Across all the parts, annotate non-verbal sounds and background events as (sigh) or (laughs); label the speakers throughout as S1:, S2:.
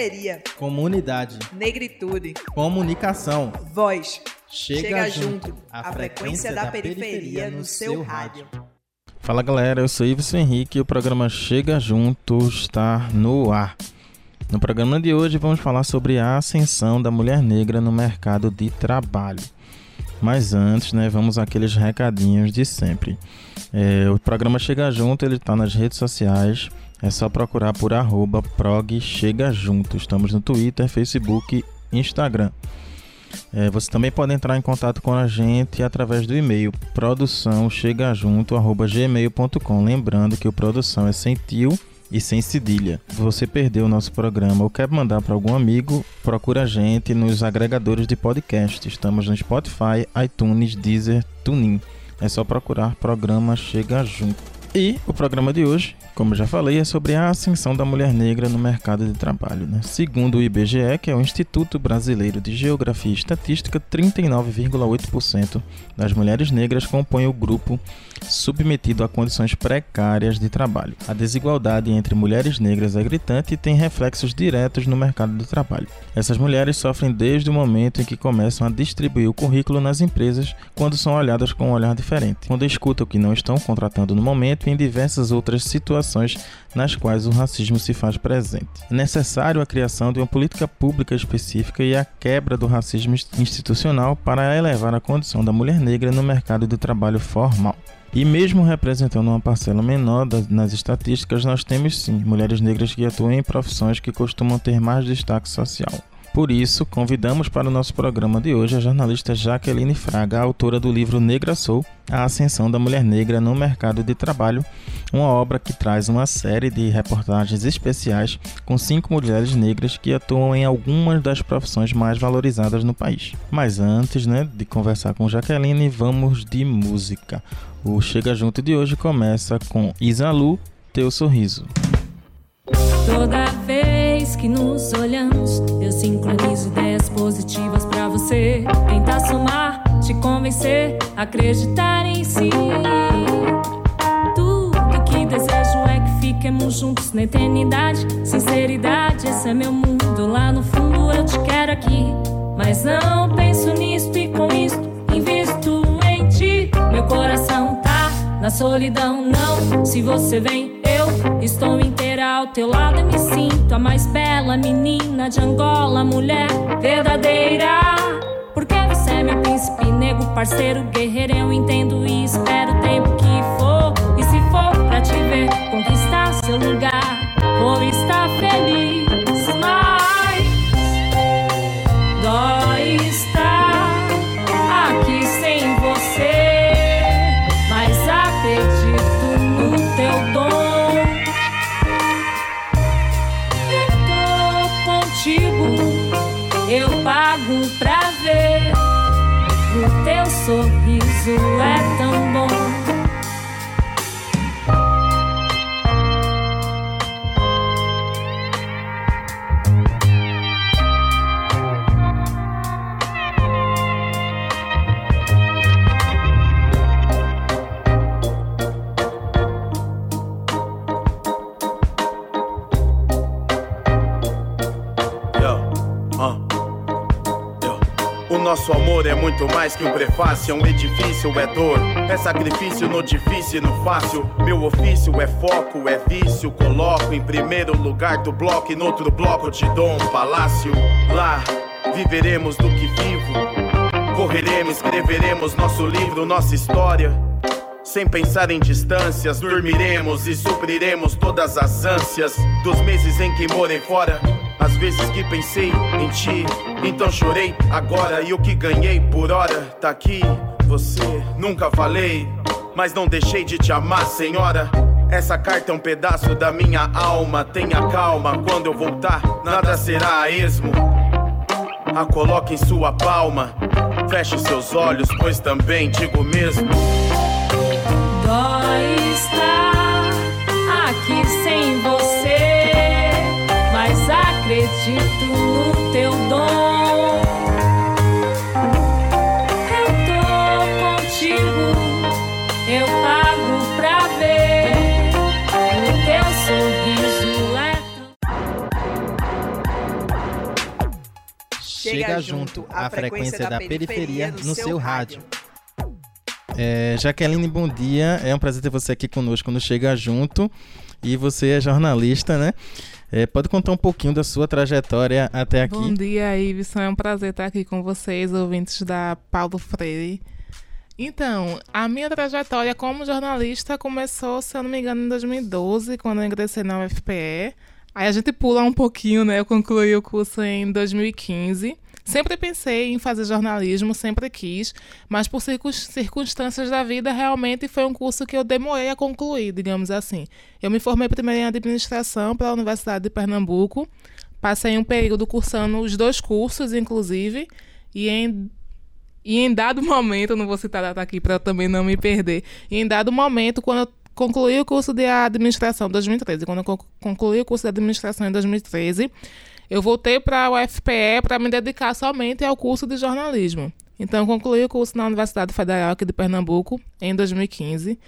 S1: Periferia.
S2: Comunidade.
S1: Negritude.
S2: Comunicação.
S1: Voz.
S2: Chega,
S1: Chega
S2: junto.
S1: junto. A frequência da periferia no seu rádio.
S3: Fala galera, eu sou Ives Henrique e o programa Chega Junto está no ar. No programa de hoje vamos falar sobre a ascensão da mulher negra no mercado de trabalho. Mas antes, né, vamos àqueles recadinhos de sempre. É, o programa Chega Junto ele está nas redes sociais. É só procurar por arroba prog Chega Junto. Estamos no Twitter, Facebook Instagram. É, você também pode entrar em contato com a gente através do e-mail produçãochegajunto.gmail.com Lembrando que o produção é sem tio e sem cedilha. Se você perdeu o nosso programa ou quer mandar para algum amigo, procura a gente nos agregadores de podcast. Estamos no Spotify, iTunes, Deezer, TuneIn. É só procurar programa Chega Junto. E o programa de hoje, como já falei, é sobre a ascensão da mulher negra no mercado de trabalho. Né? Segundo o IBGE, que é o Instituto Brasileiro de Geografia e Estatística, 39,8% das mulheres negras compõem o grupo submetido a condições precárias de trabalho. A desigualdade entre mulheres negras é gritante e tem reflexos diretos no mercado de trabalho. Essas mulheres sofrem desde o momento em que começam a distribuir o currículo nas empresas, quando são olhadas com um olhar diferente, quando escutam que não estão contratando no momento e em diversas outras situações nas quais o racismo se faz presente. É necessário a criação de uma política pública específica e a quebra do racismo institucional para elevar a condição da mulher negra no mercado de trabalho formal. E mesmo representando uma parcela menor das, nas estatísticas, nós temos sim mulheres negras que atuam em profissões que costumam ter mais destaque social. Por isso, convidamos para o nosso programa de hoje a jornalista Jaqueline Fraga, autora do livro Negra Sou, A Ascensão da Mulher Negra no Mercado de Trabalho, uma obra que traz uma série de reportagens especiais com cinco mulheres negras que atuam em algumas das profissões mais valorizadas no país. Mas antes né, de conversar com Jaqueline, vamos de música. O Chega Junto de hoje começa com Isalu, Teu Sorriso.
S4: Toda vez que nos olhamos, sincronizo ideias positivas pra você. Tentar somar, te convencer, acreditar em si. Tudo que desejo é que fiquemos juntos na eternidade. Sinceridade, esse é meu mundo. Lá no fundo eu te quero aqui. Mas não penso nisto e com isto invisto em ti. Meu coração na solidão, não. Se você vem, eu estou inteira ao teu lado e me sinto a mais bela menina de Angola, mulher verdadeira. Porque você é meu príncipe negro, parceiro, guerreiro. Eu entendo e espero o tempo que for. E se for pra te ver conquistar seu lugar, vou estar sorriso é
S5: mais que um prefácio, é um edifício, é dor, é sacrifício no difícil e no fácil. Meu ofício é foco, é vício. Coloco em primeiro lugar do bloco e no outro bloco te dou um palácio. Lá viveremos do que vivo, correremos, escreveremos nosso livro, nossa história. Sem pensar em distâncias, dormiremos e supriremos todas as ânsias dos meses em que morei fora. As vezes que pensei em ti, então chorei agora. E o que ganhei por hora tá aqui. Você nunca falei, mas não deixei de te amar, senhora. Essa carta é um pedaço da minha alma. Tenha calma, quando eu voltar, nada será a esmo. A coloque em sua palma. Feche seus olhos, pois também digo mesmo.
S4: Dói estar aqui sem você, acredito no teu dom. Eu tô contigo, eu pago pra ver. O teu sorriso é
S2: Chega junto, a frequência da periferia no seu rádio.
S3: É, Jaqueline, bom dia. É um prazer ter você aqui conosco no Chega Junto. E você é jornalista, né? É, pode contar um pouquinho da sua trajetória até aqui?
S6: Bom dia, Iveson. É um prazer estar aqui com vocês, ouvintes da Paulo Freire. Então, a minha trajetória como jornalista começou, se eu não me engano, em 2012, quando eu ingressei na UFPE. Aí a gente pula um pouquinho, né? Eu concluí o curso em 2015. Sempre pensei em fazer jornalismo, sempre quis, mas por circunstâncias da vida, realmente foi um curso que eu demorei a concluir, digamos assim. Eu me formei primeiro em administração pela Universidade de Pernambuco, passei um período cursando os dois cursos, inclusive, e em e em dado momento, não vou citar data aqui para também não me perder, e em dado momento, quando eu concluí o curso de administração em 2013, quando eu concluí o curso de administração em 2013, eu voltei para a UFPE para me dedicar somente ao curso de jornalismo. Então, concluí o curso na Universidade Federal aqui de Pernambuco em 2015.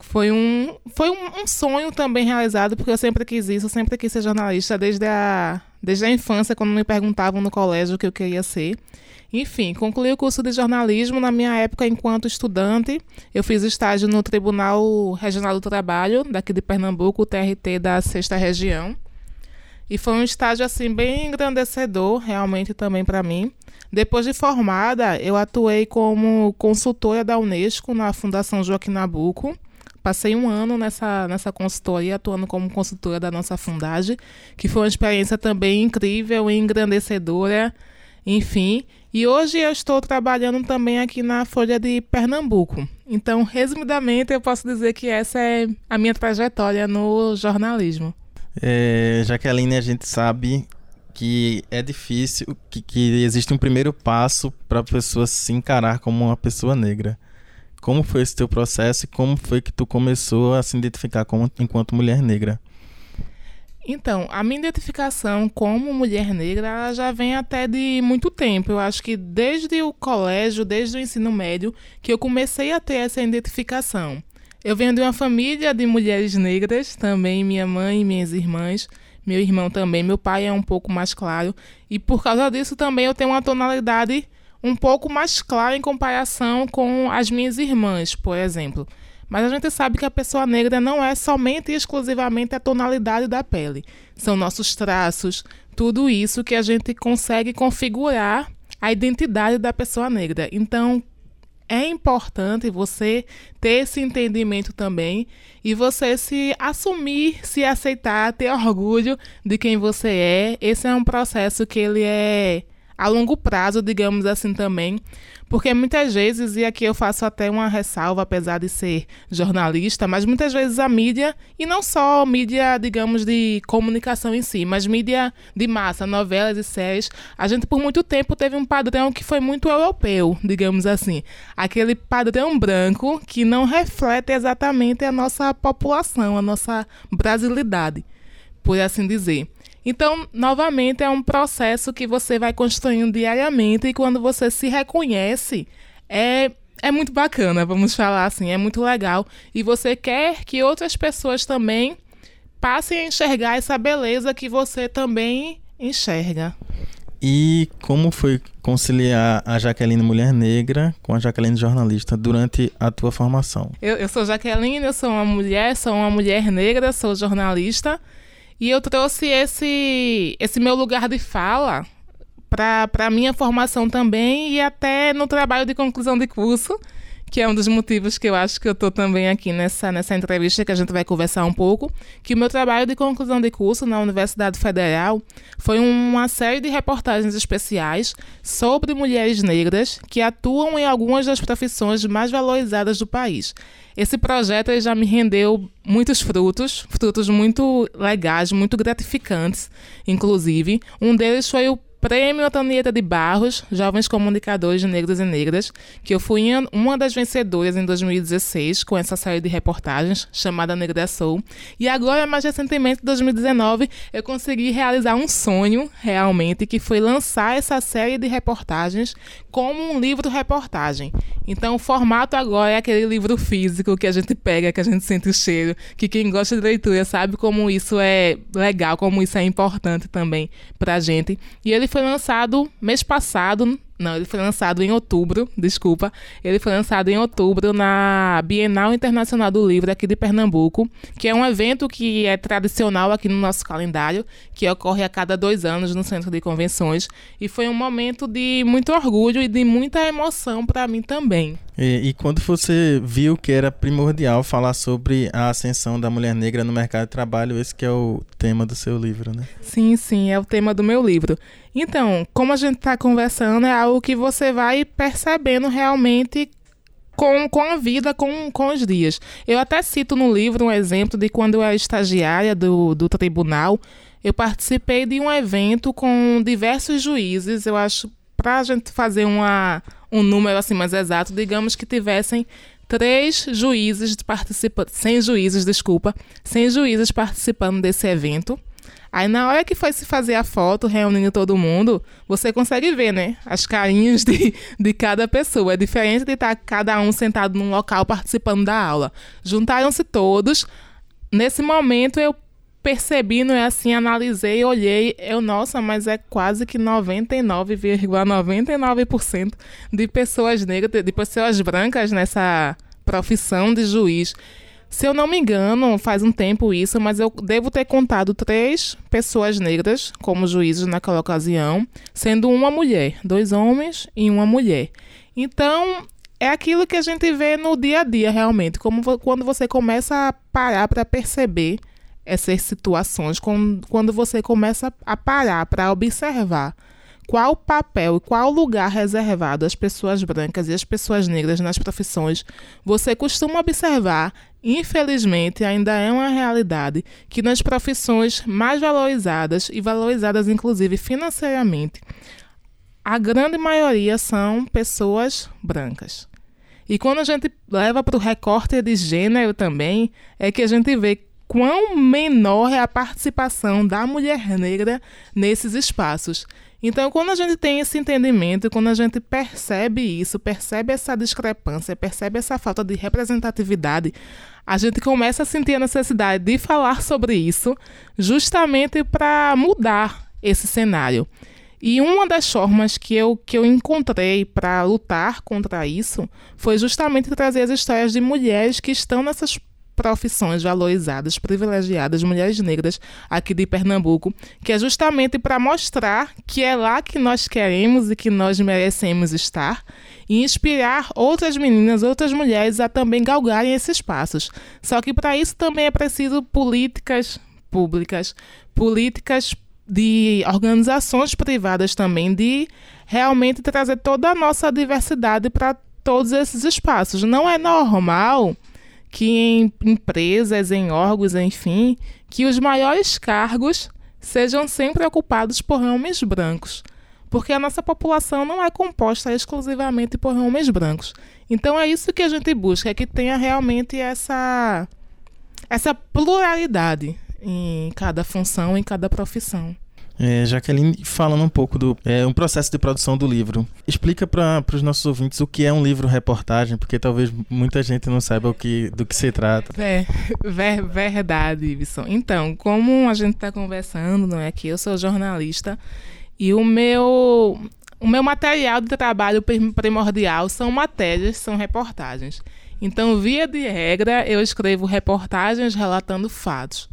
S6: Foi um, foi um, um, sonho também realizado, porque eu sempre quis isso, eu sempre quis ser jornalista, desde a, desde a infância, quando me perguntavam no colégio o que eu queria ser. Enfim, concluí o curso de jornalismo na minha época enquanto estudante. Eu fiz estágio no Tribunal Regional do Trabalho, daqui de Pernambuco, o TRT da Sexta Região. E foi um estágio assim bem engrandecedor, realmente também para mim. Depois de formada, eu atuei como consultora da Unesco na Fundação Joaquim Nabuco. Passei um ano nessa, nessa consultoria, atuando como consultora da nossa fundagem, que foi uma experiência também incrível e engrandecedora, enfim. E hoje eu estou trabalhando também aqui na Folha de Pernambuco. Então, resumidamente, eu posso dizer que essa é a minha trajetória no jornalismo.
S3: É, Jaqueline, a gente sabe que é difícil, que, que existe um primeiro passo para a pessoa se encarar como uma pessoa negra. Como foi esse teu processo e como foi que tu começou a se identificar como, enquanto mulher negra?
S6: Então, a minha identificação como mulher negra já vem até de muito tempo. Eu acho que desde o colégio, desde o ensino médio, que eu comecei a ter essa identificação. Eu venho de uma família de mulheres negras, também minha mãe e minhas irmãs, meu irmão também, meu pai é um pouco mais claro, e por causa disso também eu tenho uma tonalidade um pouco mais clara em comparação com as minhas irmãs, por exemplo. Mas a gente sabe que a pessoa negra não é somente e exclusivamente a tonalidade da pele. São nossos traços, tudo isso que a gente consegue configurar a identidade da pessoa negra. Então, é importante você ter esse entendimento também e você se assumir, se aceitar, ter orgulho de quem você é. Esse é um processo que ele é a longo prazo, digamos assim também, porque muitas vezes, e aqui eu faço até uma ressalva, apesar de ser jornalista, mas muitas vezes a mídia, e não só mídia, digamos, de comunicação em si, mas mídia de massa, novelas e séries, a gente por muito tempo teve um padrão que foi muito europeu, digamos assim. Aquele padrão branco que não reflete exatamente a nossa população, a nossa brasilidade, por assim dizer. Então, novamente, é um processo que você vai construindo diariamente e quando você se reconhece, é, é muito bacana, vamos falar assim, é muito legal. E você quer que outras pessoas também passem a enxergar essa beleza que você também enxerga.
S3: E como foi conciliar a Jaqueline mulher negra com a Jaqueline jornalista durante a tua formação?
S6: Eu, eu sou Jaqueline, eu sou uma mulher, sou uma mulher negra, sou jornalista. E eu trouxe esse, esse meu lugar de fala para a minha formação também e até no trabalho de conclusão de curso, que é um dos motivos que eu acho que eu estou também aqui nessa, nessa entrevista que a gente vai conversar um pouco, que o meu trabalho de conclusão de curso na Universidade Federal foi uma série de reportagens especiais sobre mulheres negras que atuam em algumas das profissões mais valorizadas do país. Esse projeto já me rendeu muitos frutos, frutos muito legais, muito gratificantes, inclusive. Um deles foi o Prêmio Antonieta de Barros, Jovens Comunicadores Negros e Negras, que eu fui uma das vencedoras em 2016 com essa série de reportagens chamada Negra Soul. E agora, mais recentemente, em 2019, eu consegui realizar um sonho, realmente, que foi lançar essa série de reportagens como um livro-reportagem. Então, o formato agora é aquele livro físico que a gente pega, que a gente sente o cheiro, que quem gosta de leitura sabe como isso é legal, como isso é importante também pra gente. E ele foi lançado mês passado não, ele foi lançado em outubro, desculpa. Ele foi lançado em outubro na Bienal Internacional do Livro aqui de Pernambuco, que é um evento que é tradicional aqui no nosso calendário, que ocorre a cada dois anos no Centro de Convenções. E foi um momento de muito orgulho e de muita emoção para mim também.
S3: E, e, quando você viu que era primordial falar sobre a ascensão da mulher negra no mercado de trabalho, esse que é o tema do seu livro, né?
S6: Sim, sim, é o tema do meu livro. Então, como a gente está conversando, é algo que você vai percebendo realmente com, com a vida, com, com os dias. Eu até cito no livro um exemplo de quando eu era estagiária do, do tribunal, eu participei de um evento com diversos juízes, eu acho, para a gente fazer uma, um número assim mais exato, digamos que tivessem três juízes participando, sem juízes, desculpa, sem juízes participando desse evento. Aí na hora que foi se fazer a foto, reunindo todo mundo, você consegue ver, né? As carinhas de, de cada pessoa. É diferente de estar cada um sentado num local participando da aula. Juntaram-se todos. Nesse momento eu percebi, não é assim, analisei, olhei, eu, nossa, mas é quase que 99,99% ,99 de pessoas negras, de pessoas brancas nessa profissão de juiz. Se eu não me engano, faz um tempo isso, mas eu devo ter contado três pessoas negras como juízes naquela ocasião, sendo uma mulher, dois homens e uma mulher. Então, é aquilo que a gente vê no dia a dia, realmente, como quando você começa a parar para perceber essas situações, quando você começa a parar para observar qual papel e qual lugar reservado às pessoas brancas e às pessoas negras nas profissões, você costuma observar, infelizmente, ainda é uma realidade, que nas profissões mais valorizadas e valorizadas inclusive financeiramente, a grande maioria são pessoas brancas. E quando a gente leva para o recorte de gênero também, é que a gente vê quão menor é a participação da mulher negra nesses espaços. Então, quando a gente tem esse entendimento, quando a gente percebe isso, percebe essa discrepância, percebe essa falta de representatividade, a gente começa a sentir a necessidade de falar sobre isso, justamente para mudar esse cenário. E uma das formas que eu, que eu encontrei para lutar contra isso foi justamente trazer as histórias de mulheres que estão nessas profissões valorizadas, privilegiadas, mulheres negras aqui de Pernambuco, que é justamente para mostrar que é lá que nós queremos e que nós merecemos estar e inspirar outras meninas, outras mulheres a também galgarem esses passos. Só que para isso também é preciso políticas públicas, políticas de organizações privadas também de realmente trazer toda a nossa diversidade para todos esses espaços. Não é normal que em empresas, em órgãos, enfim, que os maiores cargos sejam sempre ocupados por homens brancos, porque a nossa população não é composta exclusivamente por homens brancos. Então é isso que a gente busca, é que tenha realmente essa essa pluralidade em cada função, em cada profissão.
S3: É, Jaqueline, falando um pouco do é, um processo de produção do livro, explica para os nossos ouvintes o que é um livro-reportagem, porque talvez muita gente não saiba o que, do que se trata.
S6: É, ver, verdade, Ibson. Então, como a gente está conversando, não é que eu sou jornalista e o meu o meu material de trabalho primordial são matérias, são reportagens. Então, via de regra, eu escrevo reportagens relatando fatos.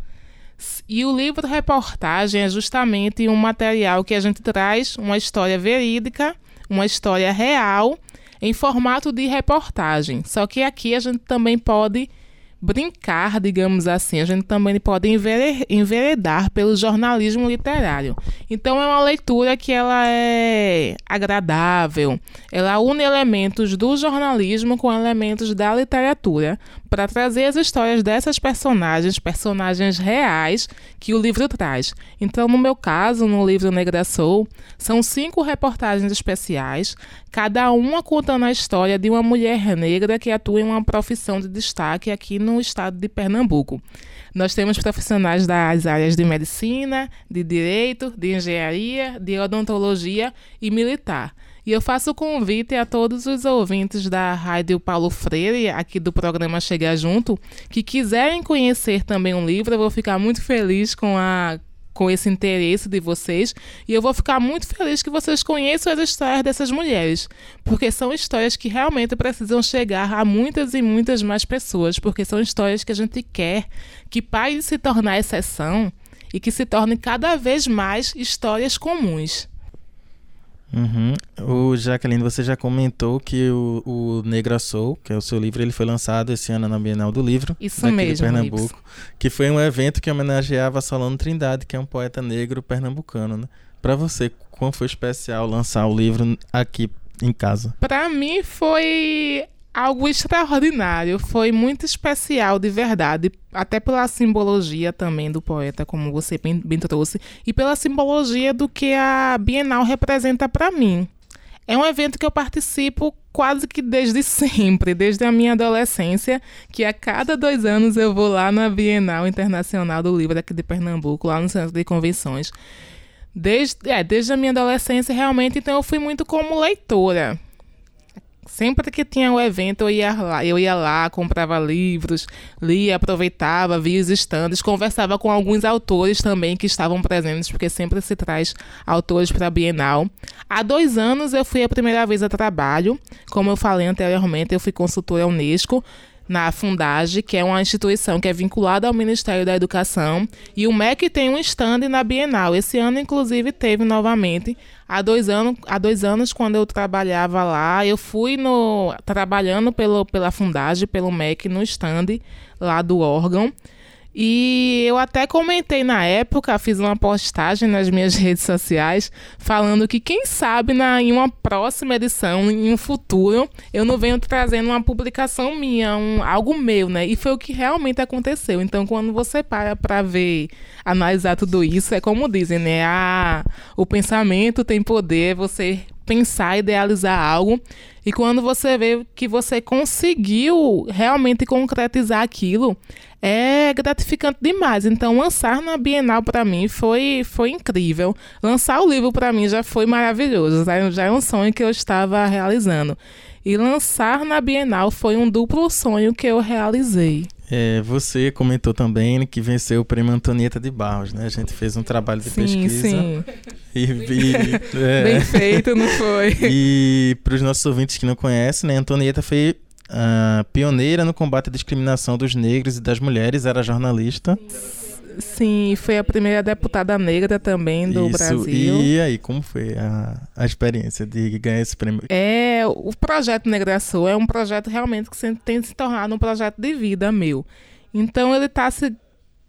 S6: E o livro reportagem é justamente um material que a gente traz uma história verídica, uma história real, em formato de reportagem. Só que aqui a gente também pode brincar, digamos assim, a gente também pode enveredar pelo jornalismo literário. Então é uma leitura que ela é agradável, ela une elementos do jornalismo com elementos da literatura para trazer as histórias dessas personagens, personagens reais que o livro traz. Então, no meu caso, no livro Negra Soul, são cinco reportagens especiais, cada uma contando a história de uma mulher negra que atua em uma profissão de destaque aqui no estado de Pernambuco. Nós temos profissionais das áreas de medicina, de direito, de engenharia, de odontologia e militar. E eu faço o convite a todos os ouvintes da Rádio Paulo Freire, aqui do programa Chegar Junto, que quiserem conhecer também o livro, eu vou ficar muito feliz com a com esse interesse de vocês e eu vou ficar muito feliz que vocês conheçam as histórias dessas mulheres, porque são histórias que realmente precisam chegar a muitas e muitas mais pessoas, porque são histórias que a gente quer que pare de se tornar exceção e que se tornem cada vez mais histórias comuns.
S3: Uhum. O Jacqueline, você já comentou que o, o Negra Soul, que é o seu livro, ele foi lançado esse ano na Bienal do Livro,
S6: Isso daqui mesmo,
S3: de Pernambuco, que foi um evento que homenageava Solano Trindade, que é um poeta negro pernambucano. Né? Para você, como foi especial lançar o livro aqui em casa?
S6: Para mim foi algo extraordinário, foi muito especial de verdade, até pela simbologia também do poeta, como você bem, bem trouxe, e pela simbologia do que a Bienal representa para mim. É um evento que eu participo quase que desde sempre, desde a minha adolescência, que a cada dois anos eu vou lá na Bienal Internacional do Livro aqui de Pernambuco, lá no Centro de Convenções. Desde, é, desde a minha adolescência, realmente, então eu fui muito como leitora. Sempre que tinha o evento, eu ia lá, eu ia lá, comprava livros, lia, aproveitava, via os estandes, conversava com alguns autores também que estavam presentes, porque sempre se traz autores para a Bienal. Há dois anos eu fui a primeira vez a trabalho, como eu falei anteriormente, eu fui consultora Unesco na Fundage, que é uma instituição que é vinculada ao Ministério da Educação, e o MEC tem um stand na Bienal. Esse ano, inclusive, teve novamente. Há dois, anos, há dois anos, quando eu trabalhava lá, eu fui no, trabalhando pelo, pela Fundage, pelo MEC, no stand lá do órgão. E eu até comentei na época, fiz uma postagem nas minhas (laughs) redes sociais, falando que quem sabe na, em uma próxima edição, em um futuro, eu não venho trazendo uma publicação minha, um, algo meu, né? E foi o que realmente aconteceu. Então, quando você para para ver, analisar tudo isso, é como dizem, né? Ah, o pensamento tem poder, você pensar, idealizar algo. E quando você vê que você conseguiu realmente concretizar aquilo, é gratificante demais. Então, lançar na Bienal para mim foi, foi incrível. Lançar o livro para mim já foi maravilhoso, já é um sonho que eu estava realizando. E lançar na Bienal foi um duplo sonho que eu realizei.
S3: É, você comentou também que venceu o prêmio Antonieta de Barros, né? A gente fez um trabalho de
S6: sim,
S3: pesquisa.
S6: Sim,
S3: e, e (laughs)
S6: é, Bem feito, não foi? (laughs)
S3: E para os nossos ouvintes que não conhecem, né? Antonieta foi uh, pioneira no combate à discriminação dos negros e das mulheres, era jornalista.
S6: Sim Sim, foi a primeira deputada negra também do
S3: Isso.
S6: Brasil.
S3: E aí, como foi a, a experiência de ganhar esse prêmio?
S6: É, o projeto Negra Sul é um projeto realmente que tem se tornado um projeto de vida meu. Então ele está se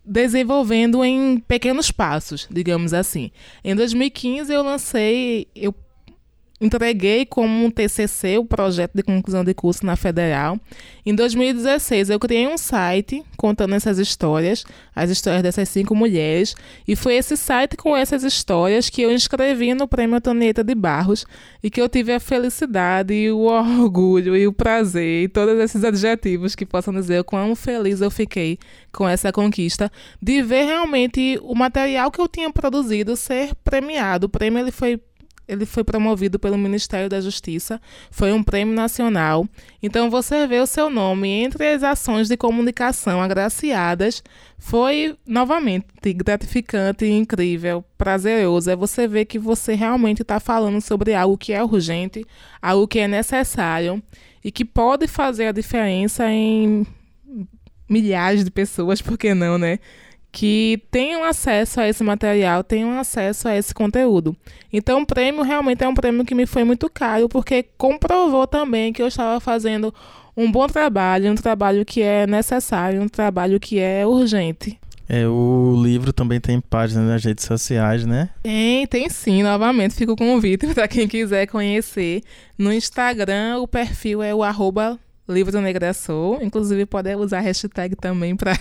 S6: desenvolvendo em pequenos passos, digamos assim. Em 2015 eu lancei, eu entreguei como um TCC o projeto de conclusão de curso na Federal. Em 2016, eu criei um site contando essas histórias, as histórias dessas cinco mulheres, e foi esse site com essas histórias que eu inscrevi no Prêmio Antonieta de Barros e que eu tive a felicidade, e o orgulho e o prazer e todos esses adjetivos que possam dizer o quão feliz eu fiquei com essa conquista de ver realmente o material que eu tinha produzido ser premiado. O prêmio ele foi ele foi promovido pelo Ministério da Justiça, foi um prêmio nacional. Então você vê o seu nome entre as ações de comunicação agraciadas, foi novamente gratificante, incrível, prazeroso. É você ver que você realmente está falando sobre algo que é urgente, algo que é necessário e que pode fazer a diferença em milhares de pessoas, (laughs) por que não, né? Que tenham acesso a esse material, tenham acesso a esse conteúdo. Então, o prêmio realmente é um prêmio que me foi muito caro, porque comprovou também que eu estava fazendo um bom trabalho, um trabalho que é necessário, um trabalho que é urgente.
S3: É, o livro também tem páginas nas redes sociais, né?
S6: Tem, tem sim. Novamente, fica o convite (laughs) para quem quiser conhecer. No Instagram, o perfil é o arroba Livro Negra Sou. Inclusive, pode usar a hashtag também para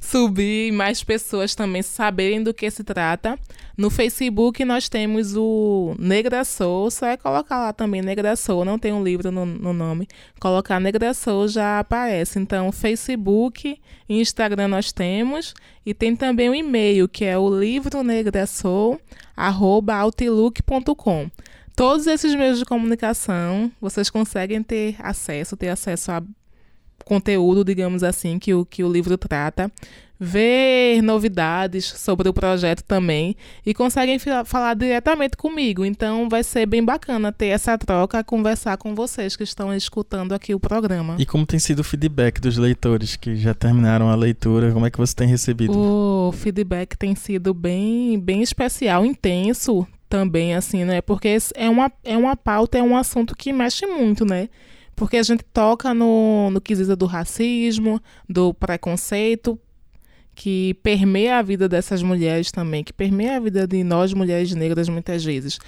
S6: subir e mais pessoas também saberem do que se trata. No Facebook nós temos o Negra Soul, só é colocar lá também Negra Soul, não tem um livro no, no nome. Colocar Negra Soul já aparece. Então, Facebook e Instagram nós temos. E tem também o e-mail, que é o livro negra arroba outlook.com. Todos esses meios de comunicação vocês conseguem ter acesso, ter acesso a conteúdo, digamos assim, que o, que o livro trata, ver novidades sobre o projeto também e conseguem falar diretamente comigo. Então vai ser bem bacana ter essa troca, conversar com vocês que estão escutando aqui o programa.
S3: E como tem sido o feedback dos leitores que já terminaram a leitura? Como é que você tem recebido?
S6: O feedback tem sido bem, bem especial, intenso também, assim, né? Porque é uma, é uma pauta, é um assunto que mexe muito, né? Porque a gente toca no, no quesito do racismo, do preconceito, que permeia a vida dessas mulheres também, que permeia a vida de nós mulheres negras muitas vezes.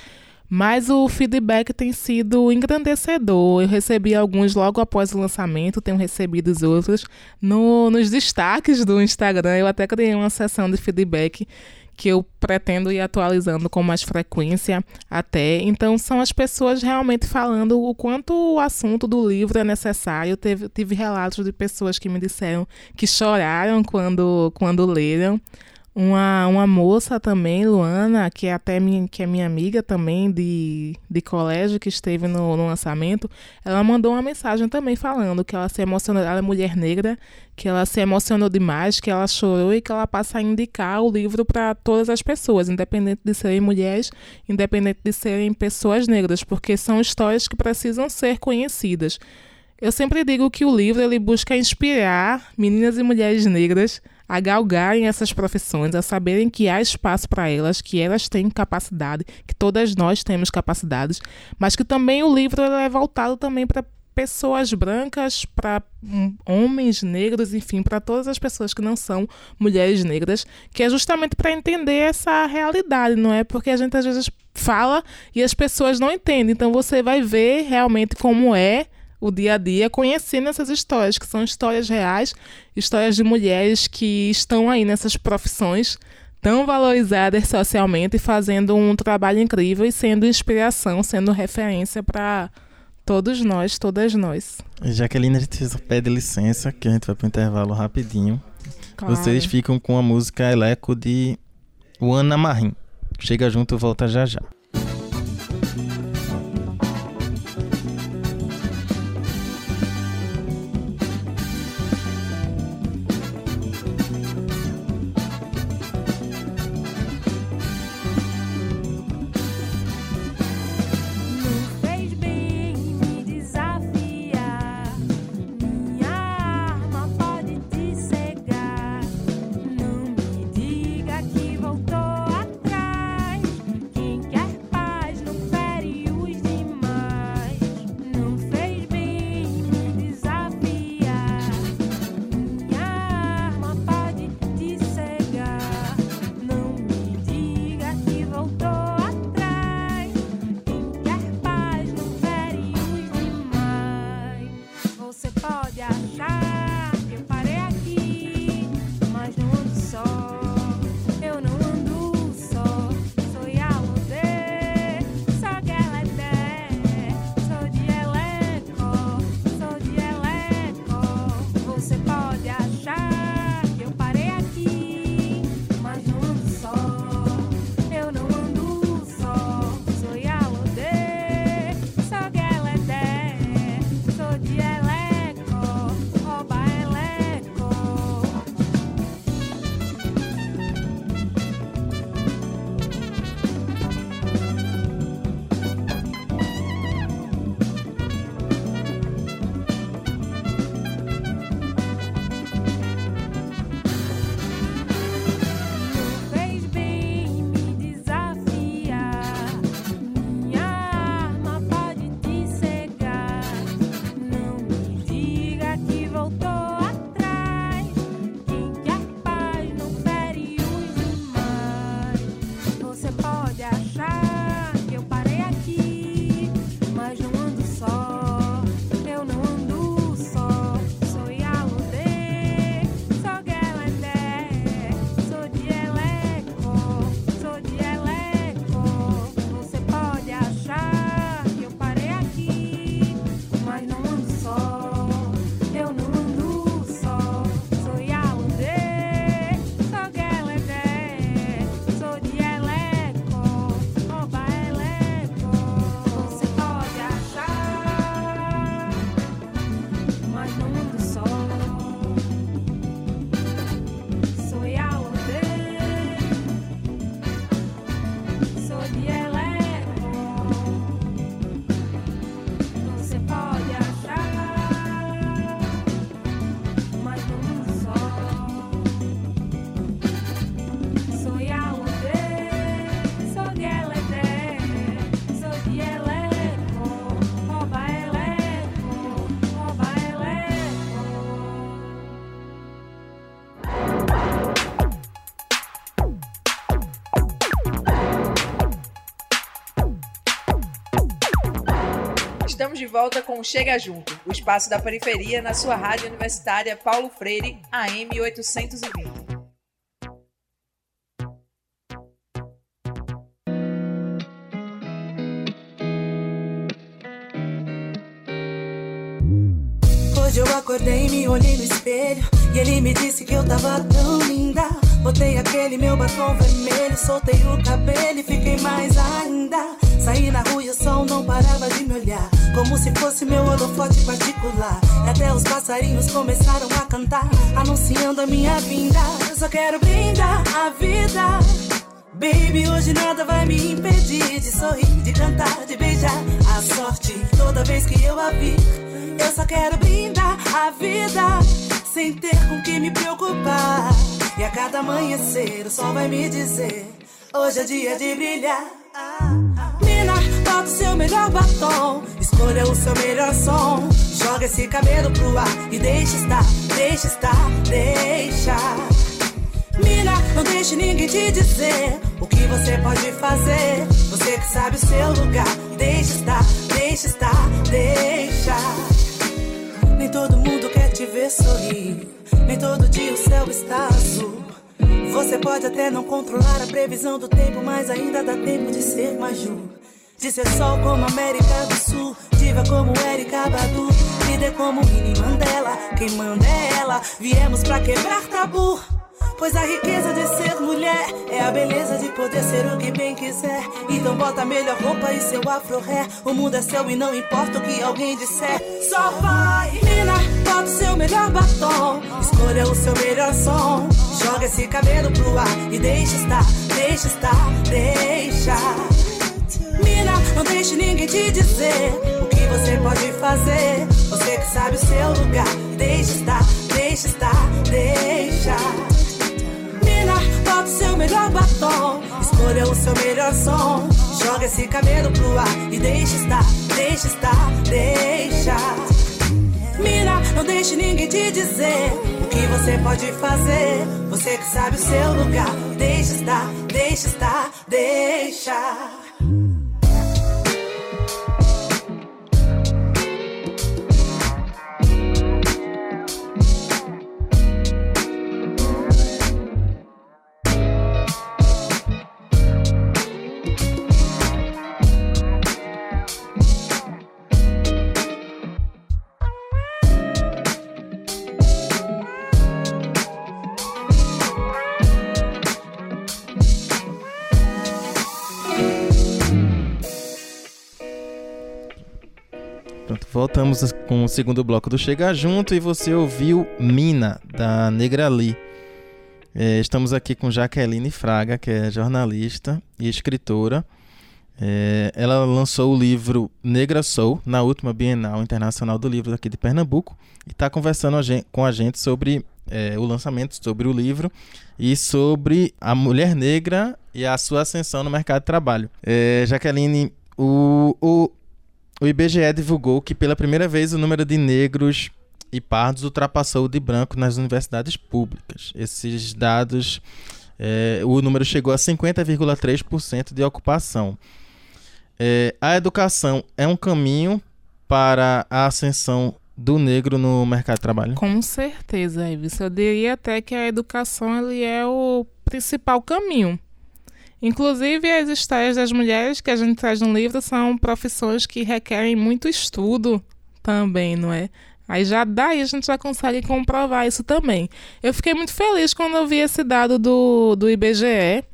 S6: Mas o feedback tem sido engrandecedor. Eu recebi alguns logo após o lançamento, tenho recebido os outros. No, nos destaques do Instagram, eu até criei uma sessão de feedback que eu pretendo ir atualizando com mais frequência até. Então, são as pessoas realmente falando o quanto o assunto do livro é necessário. Teve, tive relatos de pessoas que me disseram que choraram quando, quando leram uma, uma moça também, Luana, que é até minha, que é minha amiga também de, de colégio, que esteve no, no lançamento, ela mandou uma mensagem também falando que ela se emocionou, ela é mulher negra, que ela se emocionou demais, que ela chorou e que ela passa a indicar o livro para todas as pessoas, independente de serem mulheres, independente de serem pessoas negras, porque são histórias que precisam ser conhecidas. Eu sempre digo que o livro ele busca inspirar meninas e mulheres negras a galgarem essas profissões, a saberem que há espaço para elas, que elas têm capacidade, que todas nós temos capacidades, mas que também o livro é voltado também para pessoas brancas, para hum, homens negros, enfim, para todas as pessoas que não são mulheres negras, que é justamente para entender essa realidade, não é? Porque a gente às vezes fala e as pessoas não entendem. Então você vai ver realmente como é o dia a dia conhecendo essas histórias, que são histórias reais, histórias de mulheres que estão aí nessas profissões tão valorizadas socialmente e fazendo um trabalho incrível e sendo inspiração, sendo referência para todos nós, todas nós.
S3: Jaqueline, a gente pede licença, que a gente vai para o intervalo rapidinho. Claro. Vocês ficam com a música Eleco de Ana Marim. Chega junto, volta já já.
S1: Volta com Chega Junto, o espaço da periferia na sua rádio universitária Paulo Freire, AM 820.
S7: Hoje eu acordei e me olhei no espelho E ele me disse que eu tava tão linda. Botei aquele meu batom vermelho Soltei o cabelo e fiquei mais ainda. Saí na rua e o sol não parava de me olhar Como se fosse meu holofote particular E até os passarinhos começaram a cantar Anunciando a minha vinda Eu só quero brindar a vida Baby, hoje nada vai me impedir de sorrir, de cantar, de beijar a sorte toda vez que eu a vi. Eu só quero brindar a vida sem ter com que me preocupar. E a cada amanhecer o sol vai me dizer: Hoje é dia de brilhar. Mina, bota o seu melhor batom, escolha o seu melhor som. Joga esse cabelo pro ar e deixa estar, deixa estar, deixa. Mina, não deixe ninguém te dizer o que você pode fazer. Você que sabe o seu lugar, deixa estar, deixa estar, deixa. Nem todo mundo quer te ver sorrir. Nem todo dia o céu está azul. Você pode até não controlar a previsão do tempo, mas ainda dá tempo de ser Maju. Ser sol como América do Sul, diva como Erika Badu, líder como Winnie Mandela. Quem manda é ela, viemos pra quebrar tabu. Pois a riqueza de ser mulher é a beleza de poder ser o que bem quiser. Então bota a melhor roupa e seu afro ré. O mundo é seu e não importa o que alguém disser. Só vai, mina, bota o seu melhor batom. Escolha o seu melhor som. Joga esse cabelo pro ar e deixa estar, deixa estar, deixa. Mina, não deixe ninguém te dizer o que você pode fazer. Você que sabe o seu lugar, deixa estar, deixa estar, deixa. Mina, bota o seu melhor batom. Escolha o seu melhor som. Joga esse cabelo pro ar e deixa estar, deixa estar, deixa. Mina, não deixe ninguém te dizer o que você pode fazer. Você que sabe o seu lugar, deixa estar, deixa estar, deixa.
S3: Voltamos com o segundo bloco do Chega Junto e você ouviu Mina, da Negra Lee. É, estamos aqui com Jaqueline Fraga, que é jornalista e escritora. É, ela lançou o livro Negra Soul na última Bienal Internacional do Livro aqui de Pernambuco e está conversando a gente, com a gente sobre é, o lançamento, sobre o livro e sobre a mulher negra e a sua ascensão no mercado de trabalho. É, Jaqueline, o, o, o IBGE divulgou que pela primeira vez o número de negros e pardos ultrapassou o de branco nas universidades públicas. Esses dados, é, o número chegou a 50,3% de ocupação. É, a educação é um caminho para a ascensão do negro no mercado de trabalho?
S6: Com certeza, Ives. Eu diria até que a educação ele é o principal caminho. Inclusive, as histórias das mulheres que a gente traz no livro são profissões que requerem muito estudo também, não é? Aí já daí a gente já consegue comprovar isso também. Eu fiquei muito feliz quando eu vi esse dado do, do IBGE,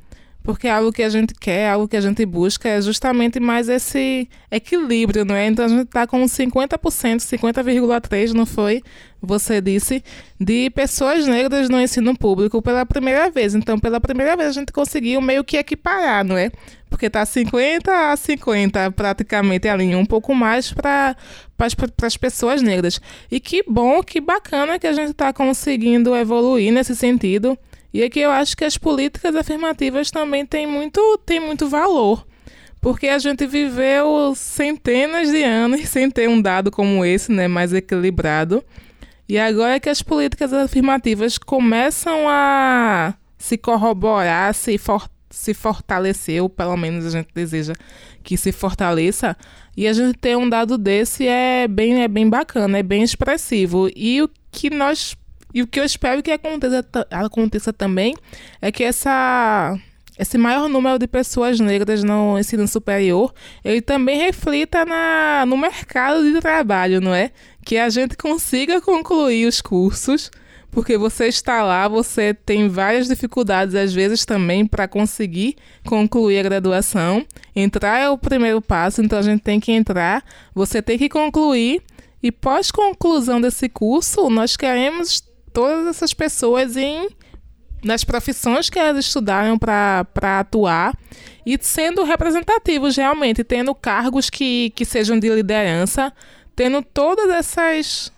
S6: porque é algo que a gente quer, algo que a gente busca é justamente mais esse equilíbrio, não é? Então a gente está com 50%, 50,3% não foi? Você disse, de pessoas negras no ensino público pela primeira vez. Então, pela primeira vez a gente conseguiu meio que equiparar, não é? Porque está 50 a 50 praticamente ali, um pouco mais para as pessoas negras. E que bom, que bacana que a gente está conseguindo evoluir nesse sentido. E aqui eu acho que as políticas afirmativas também têm muito, têm muito valor. Porque a gente viveu centenas de anos (laughs) sem ter um dado como esse, né, mais equilibrado. E agora é que as políticas afirmativas começam a se corroborar, se, for, se fortalecer, ou pelo menos a gente deseja que se fortaleça. E a gente ter um dado desse é bem, é bem bacana, é bem expressivo. E o que nós. E o que eu espero que aconteça, aconteça também é que essa esse maior número de pessoas negras no ensino superior, ele também reflita na, no mercado de trabalho, não é? Que a gente consiga concluir os cursos, porque você está lá, você tem várias dificuldades às vezes também para conseguir concluir a graduação. Entrar é o primeiro passo, então a gente tem que entrar, você tem que concluir e pós conclusão desse curso, nós queremos todas essas pessoas em nas profissões que elas estudaram para atuar e sendo representativos realmente, tendo cargos que, que sejam de liderança, tendo todas essas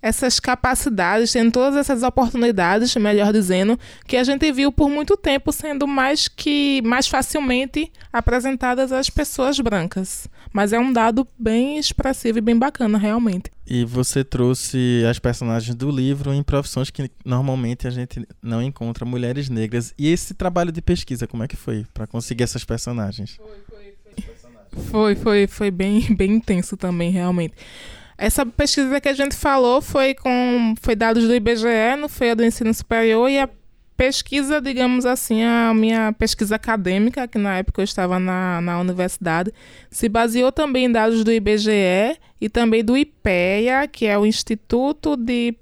S6: essas capacidades, tendo todas essas oportunidades, melhor dizendo, que a gente viu por muito tempo sendo mais que mais facilmente apresentadas às pessoas brancas. Mas é um dado bem expressivo e bem bacana, realmente.
S3: E você trouxe as personagens do livro em profissões que normalmente a gente não encontra mulheres negras. E esse trabalho de pesquisa, como é que foi para conseguir essas personagens? Foi, foi,
S6: foi, foi, foi, foi bem, bem intenso também, realmente. Essa pesquisa que a gente falou foi com foi dados do IBGE, no FEA do Ensino Superior, e a pesquisa, digamos assim, a minha pesquisa acadêmica, que na época eu estava na, na universidade, se baseou também em dados do IBGE e também do IPEA, que é o Instituto de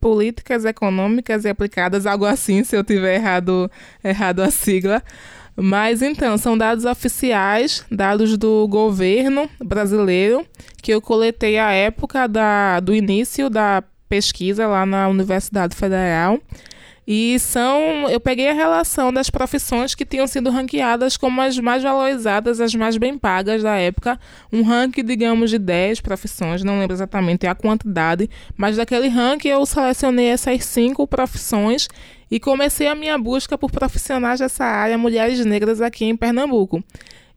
S6: Políticas Econômicas e Aplicadas, algo assim, se eu tiver errado, errado a sigla. Mas então, são dados oficiais, dados do governo brasileiro, que eu coletei à época da, do início da pesquisa lá na Universidade Federal. E são. Eu peguei a relação das profissões que tinham sido ranqueadas como as mais valorizadas, as mais bem pagas da época. Um ranking, digamos, de 10 profissões, não lembro exatamente a quantidade, mas daquele ranking eu selecionei essas cinco profissões e comecei a minha busca por profissionais dessa área, mulheres negras aqui em Pernambuco.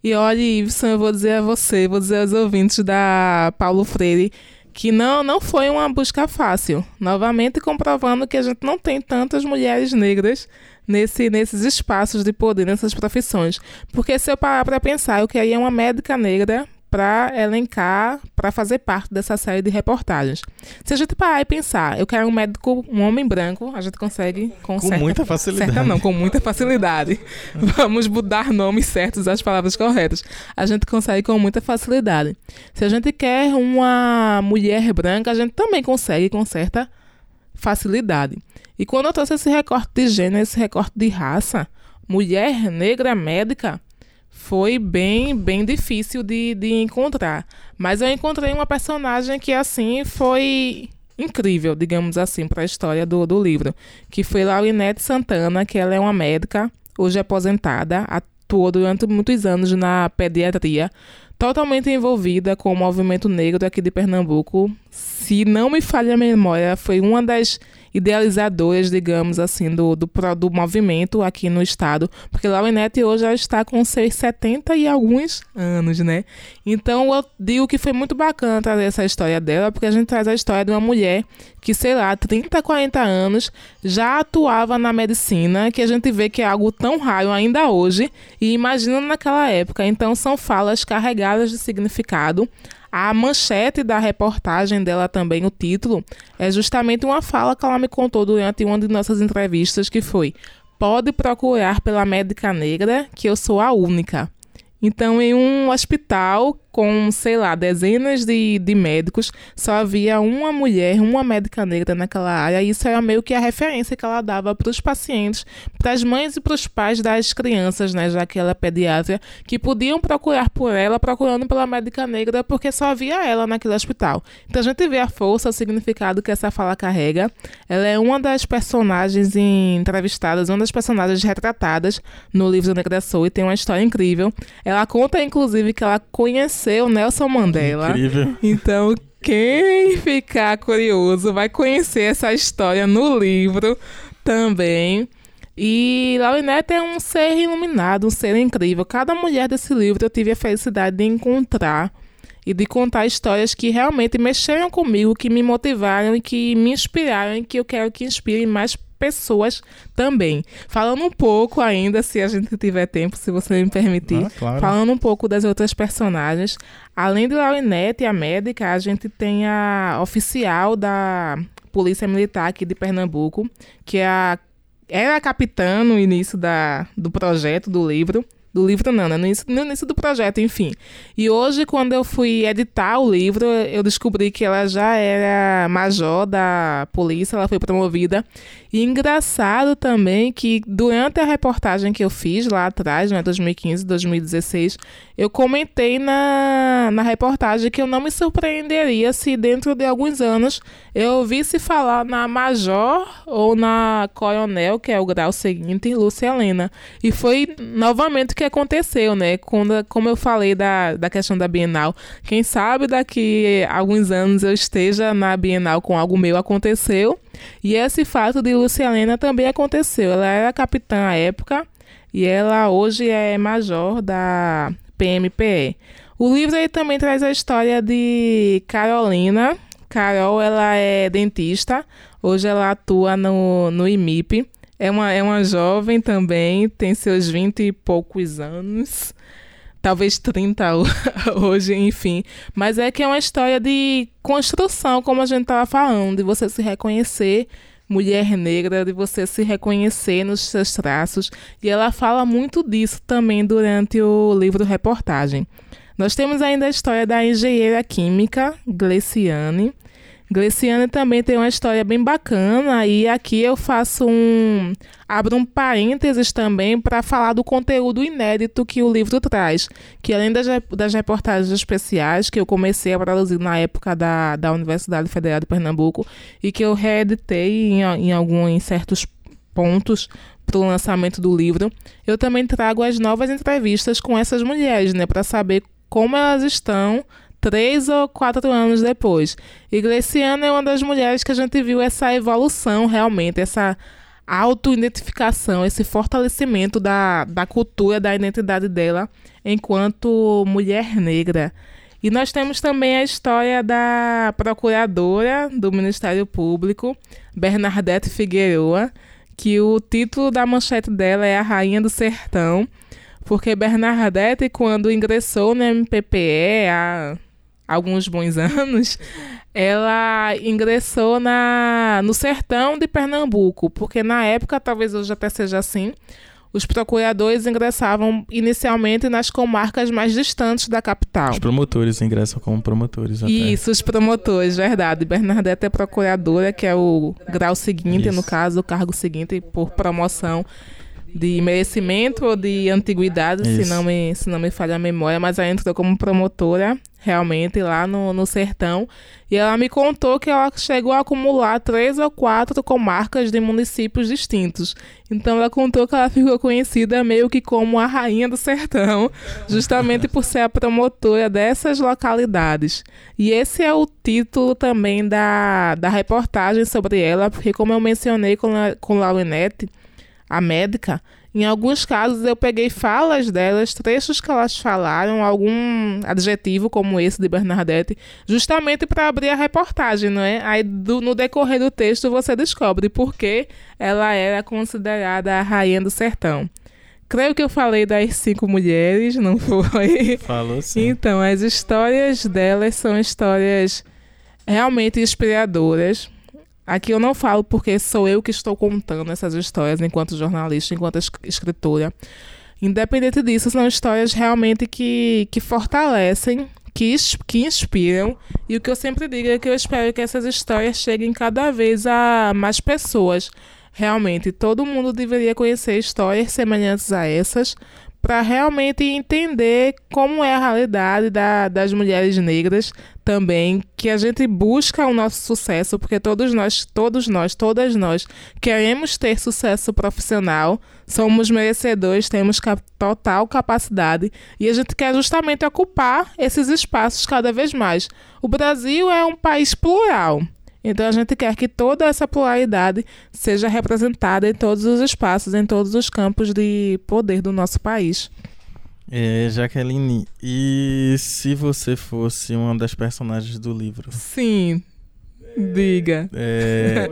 S6: E olha, Iveson, eu vou dizer a você, vou dizer aos ouvintes da Paulo Freire, que não, não foi uma busca fácil. Novamente comprovando que a gente não tem tantas mulheres negras nesse, nesses espaços de poder, nessas profissões. Porque se eu parar para pensar, eu queria uma médica negra para elencar, para fazer parte dessa série de reportagens. Se a gente parar e pensar, eu quero um médico, um homem branco, a gente consegue
S3: com, com certa, muita facilidade.
S6: Certa não, com muita facilidade. (laughs) Vamos mudar nomes certos às palavras corretas. A gente consegue com muita facilidade. Se a gente quer uma mulher branca, a gente também consegue com certa facilidade. E quando eu trouxe esse recorte de gênero, esse recorte de raça, mulher negra médica, foi bem, bem difícil de, de encontrar. Mas eu encontrei uma personagem que, assim, foi incrível, digamos assim, para a história do, do livro, que foi Laurinete Santana, que ela é uma médica, hoje aposentada, atuou durante muitos anos na pediatria, totalmente envolvida com o movimento negro aqui de Pernambuco. Se não me falha a memória, foi uma das idealizadoras, digamos assim, do, do, do movimento aqui no estado, porque Laurinete hoje já está com seus 70 e alguns anos, né? Então eu digo que foi muito bacana trazer essa história dela, porque a gente traz a história de uma mulher que, sei lá, 30, 40 anos já atuava na medicina, que a gente vê que é algo tão raro ainda hoje, e imagina naquela época. Então são falas carregadas de significado. A manchete da reportagem dela também, o título, é justamente uma fala que ela me contou durante uma de nossas entrevistas, que foi: Pode procurar pela médica negra, que eu sou a única. Então, em um hospital com, sei lá, dezenas de, de médicos, só havia uma mulher, uma médica negra naquela área, e isso era meio que a referência que ela dava para os pacientes, para as mães e para os pais das crianças, né, já que ela é pediatra, que podiam procurar por ela, procurando pela médica negra, porque só havia ela naquele hospital. Então a gente vê a força, o significado que essa fala carrega. Ela é uma das personagens entrevistadas, uma das personagens retratadas no livro Negra Soul, e tem uma história incrível. Ela conta, inclusive, que ela conheceu conheceu Nelson Mandela.
S3: Incrível.
S6: Então, quem ficar curioso vai conhecer essa história no livro também. E Laurinette é um ser iluminado, um ser incrível. Cada mulher desse livro eu tive a felicidade de encontrar e de contar histórias que realmente mexeram comigo, que me motivaram e que me inspiraram e que eu quero que inspirem mais pessoas também. Falando um pouco ainda, se a gente tiver tempo, se você me permitir,
S3: ah, claro.
S6: falando um pouco das outras personagens. Além de Laurinete, a médica, a gente tem a oficial da Polícia Militar aqui de Pernambuco, que é a, era a capitã no início da, do projeto, do livro, do livro não, né? No início, no início do projeto, enfim. E hoje, quando eu fui editar o livro, eu descobri que ela já era major da polícia, ela foi promovida. E engraçado também que durante a reportagem que eu fiz lá atrás, né, 2015, 2016, eu comentei na, na reportagem que eu não me surpreenderia se dentro de alguns anos eu ouvisse falar na major ou na coronel, que é o grau seguinte, Lúcia Helena. E foi novamente o que aconteceu, né? Quando, como eu falei da, da questão da Bienal, quem sabe daqui a alguns anos eu esteja na Bienal com algo meu aconteceu. E esse fato de Luciana também aconteceu. Ela era capitã à época e ela hoje é major da PMPE. O livro aí também traz a história de Carolina. Carol, ela é dentista. Hoje ela atua no, no IMIP. É uma, é uma jovem também, tem seus vinte e poucos anos, talvez 30 (laughs) hoje, enfim. Mas é que é uma história de construção, como a gente estava falando, de você se reconhecer mulher negra, de você se reconhecer nos seus traços. E ela fala muito disso também durante o livro reportagem. Nós temos ainda a história da engenheira química Gleciane, Gleciane também tem uma história bem bacana e aqui eu faço um abro um parênteses também para falar do conteúdo inédito que o livro traz, que além das, das reportagens especiais que eu comecei a produzir na época da, da Universidade Federal de Pernambuco e que eu reeditei em, em alguns em certos pontos para o lançamento do livro, eu também trago as novas entrevistas com essas mulheres, né, para saber como elas estão três ou quatro anos depois. E Gleciana é uma das mulheres que a gente viu essa evolução realmente, essa auto-identificação, esse fortalecimento da, da cultura, da identidade dela enquanto mulher negra. E nós temos também a história da procuradora do Ministério Público, Bernadette Figueroa, que o título da manchete dela é A Rainha do Sertão, porque Bernadette, quando ingressou no MPPE há alguns bons (laughs) anos, ela ingressou na, no sertão de Pernambuco, porque na época, talvez hoje até seja assim, os procuradores ingressavam inicialmente nas comarcas mais distantes da capital.
S3: Os promotores ingressam como promotores. Até.
S6: Isso, os promotores, verdade. Bernadette é procuradora, que é o grau seguinte, Isso. no caso, o cargo seguinte por promoção de merecimento ou de antiguidade, se não, me, se não me falha a memória, mas ela entrou como promotora realmente lá no, no sertão. E ela me contou que ela chegou a acumular três ou quatro comarcas de municípios distintos. Então ela contou que ela ficou conhecida meio que como a rainha do sertão, justamente por ser a promotora dessas localidades. E esse é o título também da, da reportagem sobre ela, porque como eu mencionei com, a, com Laurinette, a médica, em alguns casos eu peguei falas delas, trechos que elas falaram, algum adjetivo como esse de Bernadette, justamente para abrir a reportagem, não é? Aí do, no decorrer do texto você descobre por que ela era considerada a rainha do sertão. Creio que eu falei das cinco mulheres, não foi?
S3: Falou sim.
S6: Então, as histórias delas são histórias realmente inspiradoras Aqui eu não falo porque sou eu que estou contando essas histórias enquanto jornalista, enquanto escritora. Independente disso, são histórias realmente que, que fortalecem, que, que inspiram. E o que eu sempre digo é que eu espero que essas histórias cheguem cada vez a mais pessoas. Realmente, todo mundo deveria conhecer histórias semelhantes a essas, para realmente entender como é a realidade da, das mulheres negras também, que a gente busca o nosso sucesso, porque todos nós, todos nós, todas nós queremos ter sucesso profissional, somos merecedores, temos cap total capacidade e a gente quer justamente ocupar esses espaços cada vez mais. O Brasil é um país plural. Então a gente quer que toda essa pluralidade seja representada em todos os espaços, em todos os campos de poder do nosso país.
S3: É, Jaqueline, e se você fosse uma das personagens do livro?
S6: Sim. Diga.
S3: É,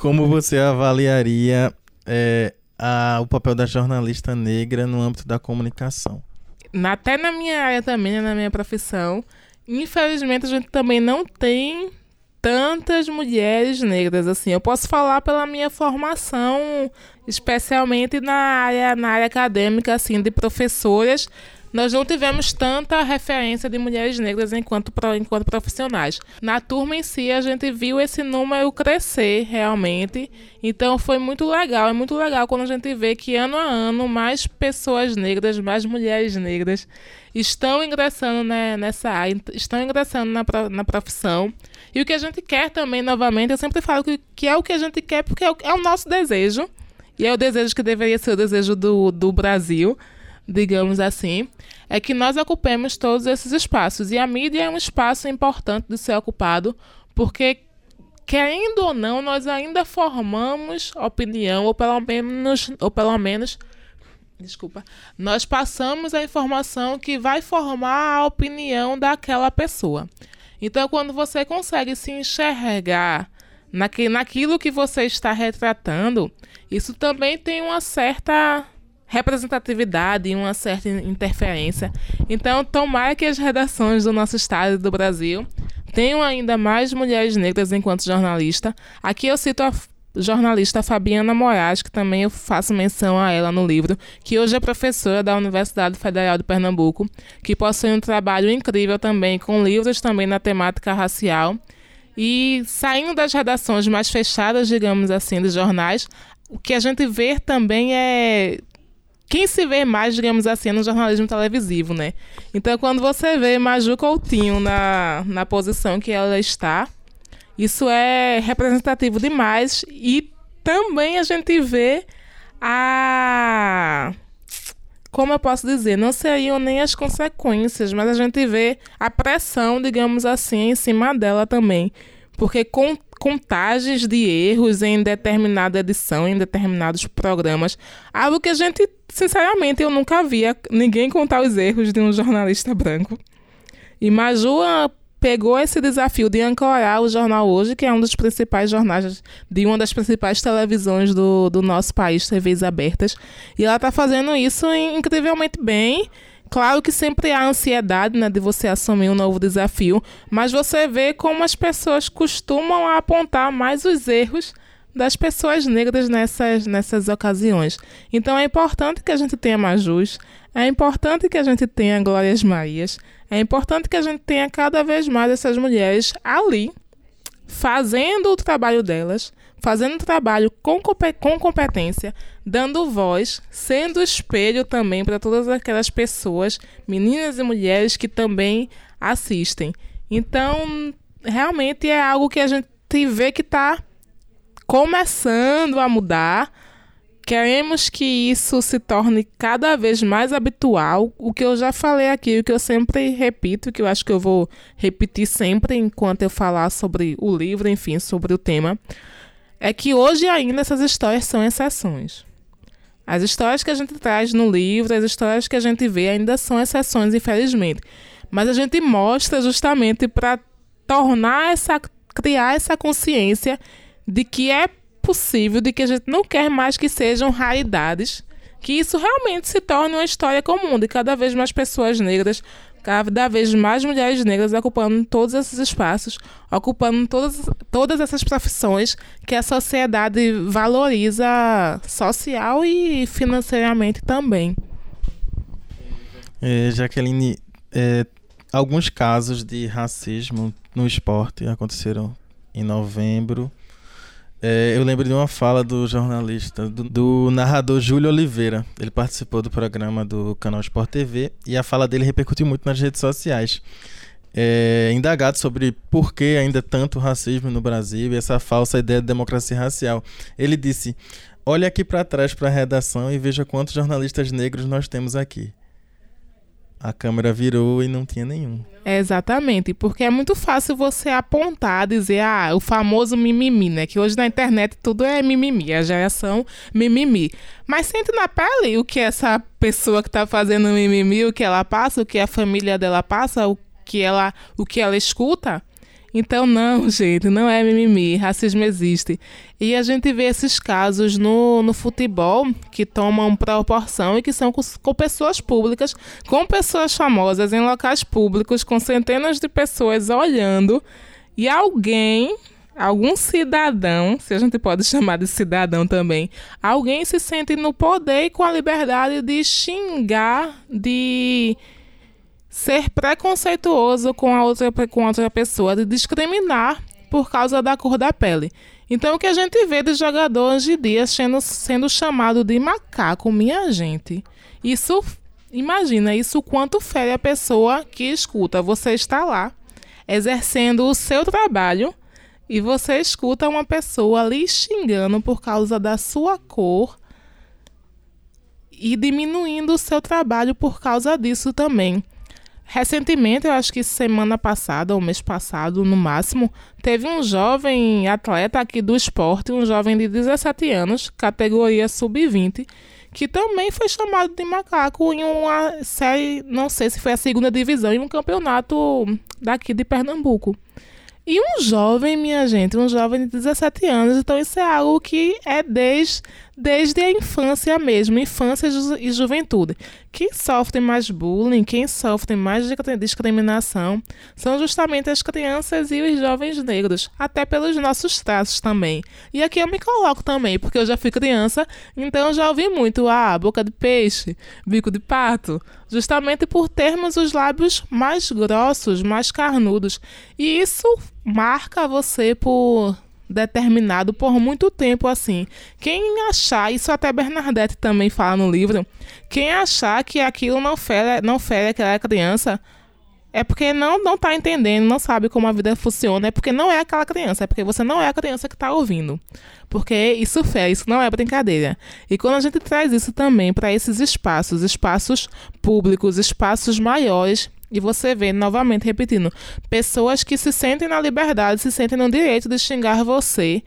S3: como você avaliaria é, a, o papel da jornalista negra no âmbito da comunicação?
S6: Até na minha área também, na minha profissão, infelizmente a gente também não tem tantas mulheres negras assim. Eu posso falar pela minha formação, especialmente na área, na área acadêmica, assim, de professoras nós não tivemos tanta referência de mulheres negras enquanto, enquanto profissionais. Na turma em si, a gente viu esse número crescer realmente. Então foi muito legal. É muito legal quando a gente vê que ano a ano mais pessoas negras, mais mulheres negras estão ingressando né, nessa área, estão ingressando na, na profissão. E o que a gente quer também, novamente, eu sempre falo que, que é o que a gente quer porque é o, é o nosso desejo. E é o desejo que deveria ser o desejo do, do Brasil digamos assim, é que nós ocupemos todos esses espaços. E a mídia é um espaço importante de ser ocupado, porque, querendo ou não, nós ainda formamos opinião, ou pelo menos, ou pelo menos desculpa, nós passamos a informação que vai formar a opinião daquela pessoa. Então, quando você consegue se enxergar naquilo que você está retratando, isso também tem uma certa representatividade e uma certa interferência. Então, tomara que as redações do nosso estado e do Brasil tenham ainda mais mulheres negras enquanto jornalista. Aqui eu cito a jornalista Fabiana Moraes, que também eu faço menção a ela no livro, que hoje é professora da Universidade Federal de Pernambuco, que possui um trabalho incrível também com livros também na temática racial. E saindo das redações mais fechadas, digamos assim, dos jornais, o que a gente vê também é quem se vê mais, digamos assim, no jornalismo televisivo, né? Então, quando você vê Maju Coutinho na, na posição que ela está, isso é representativo demais e também a gente vê a como eu posso dizer, não seriam nem as consequências, mas a gente vê a pressão, digamos assim, em cima dela também. Porque com contagens de erros em determinada edição, em determinados programas. Algo que a gente, sinceramente, eu nunca via ninguém contar os erros de um jornalista branco. E Majua pegou esse desafio de ancorar o Jornal Hoje, que é um dos principais jornais de uma das principais televisões do, do nosso país, TVs abertas. E ela está fazendo isso incrivelmente bem Claro que sempre há ansiedade né, de você assumir um novo desafio, mas você vê como as pessoas costumam apontar mais os erros das pessoas negras nessas, nessas ocasiões. Então é importante que a gente tenha Majus, é importante que a gente tenha Glórias Marias, é importante que a gente tenha cada vez mais essas mulheres ali, fazendo o trabalho delas, fazendo trabalho com, com competência, dando voz, sendo espelho também para todas aquelas pessoas, meninas e mulheres que também assistem. Então, realmente é algo que a gente vê que está começando a mudar. Queremos que isso se torne cada vez mais habitual. O que eu já falei aqui, o que eu sempre repito, que eu acho que eu vou repetir sempre enquanto eu falar sobre o livro, enfim, sobre o tema, é que hoje ainda essas histórias são exceções. As histórias que a gente traz no livro, as histórias que a gente vê ainda são exceções, infelizmente. Mas a gente mostra justamente para tornar essa criar essa consciência de que é possível, de que a gente não quer mais que sejam raridades, que isso realmente se torne uma história comum de cada vez mais pessoas negras cada vez mais mulheres negras ocupando todos esses espaços, ocupando todas, todas essas profissões que a sociedade valoriza social e financeiramente também.
S3: É, Jaqueline, é, alguns casos de racismo no esporte aconteceram em novembro é, eu lembro de uma fala do jornalista, do, do, narrador Júlio Oliveira. Ele participou do programa do canal Sport TV e a fala dele repercutiu muito nas redes sociais. É, indagado sobre por que ainda tanto racismo no Brasil e essa falsa ideia de democracia racial. Ele disse: Olhe aqui para trás para a redação e veja quantos jornalistas negros nós temos aqui. A câmera virou e não tinha nenhum.
S6: É exatamente, porque é muito fácil você apontar, dizer, ah, o famoso mimimi, né? Que hoje na internet tudo é mimimi, a geração mimimi. Mas sente na pele o que essa pessoa que está fazendo mimimi, o que ela passa, o que a família dela passa, o que ela, o que ela escuta. Então, não, (laughs) gente, não é mimimi, racismo existe. E a gente vê esses casos no, no futebol que tomam proporção e que são com, com pessoas públicas, com pessoas famosas, em locais públicos, com centenas de pessoas olhando, e alguém algum cidadão, se a gente pode (laughs) chamar de cidadão também, alguém se sente no poder e com a liberdade de xingar, de ser preconceituoso com a outra, com outra pessoa, de discriminar por causa da cor da pele. Então, o que a gente vê de jogador hoje em dia sendo, sendo chamado de macaco, minha gente, isso, imagina, isso quanto fere a pessoa que escuta. Você está lá, exercendo o seu trabalho, e você escuta uma pessoa ali xingando por causa da sua cor e diminuindo o seu trabalho por causa disso também. Recentemente, eu acho que semana passada ou mês passado, no máximo, teve um jovem atleta aqui do esporte, um jovem de 17 anos, categoria sub-20, que também foi chamado de macaco em uma série, não sei se foi a segunda divisão, em um campeonato daqui de Pernambuco. E um jovem, minha gente, um jovem de 17 anos, então isso é algo que é desde, desde a infância mesmo, infância e juventude. Quem sofre mais bullying, quem sofre mais discriminação, são justamente as crianças e os jovens negros, até pelos nossos traços também. E aqui eu me coloco também, porque eu já fui criança, então já ouvi muito a ah, boca de peixe, bico de pato, justamente por termos os lábios mais grossos, mais carnudos. E isso marca você por determinado por muito tempo assim. Quem achar, isso até Bernadette também fala no livro, quem achar que aquilo não fere, não fere aquela criança, é porque não não tá entendendo, não sabe como a vida funciona, é porque não é aquela criança, é porque você não é a criança que está ouvindo. Porque isso fere, isso não é brincadeira. E quando a gente traz isso também para esses espaços, espaços públicos, espaços maiores, e você vê, novamente repetindo, pessoas que se sentem na liberdade, se sentem no direito de xingar você,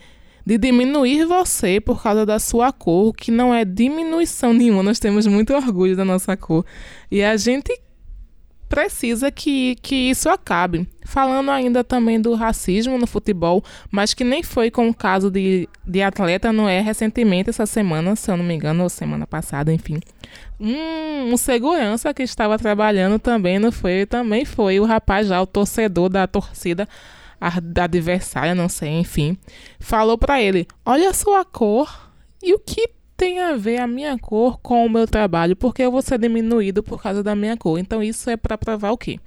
S6: de diminuir você por causa da sua cor, que não é diminuição (laughs) nenhuma, nós temos muito orgulho da nossa cor. E a gente precisa que, que isso acabe. Falando ainda também do racismo no futebol, mas que nem foi com o caso de, de atleta, não é recentemente, essa semana, se eu não me engano, ou semana passada, enfim. Um, um segurança que estava trabalhando também, não foi? Também foi o rapaz já, o torcedor da torcida da adversária, não sei, enfim, falou para ele: Olha a sua cor e o que tem a ver a minha cor com o meu trabalho, porque eu vou ser diminuído por causa da minha cor. Então isso é para provar o quê?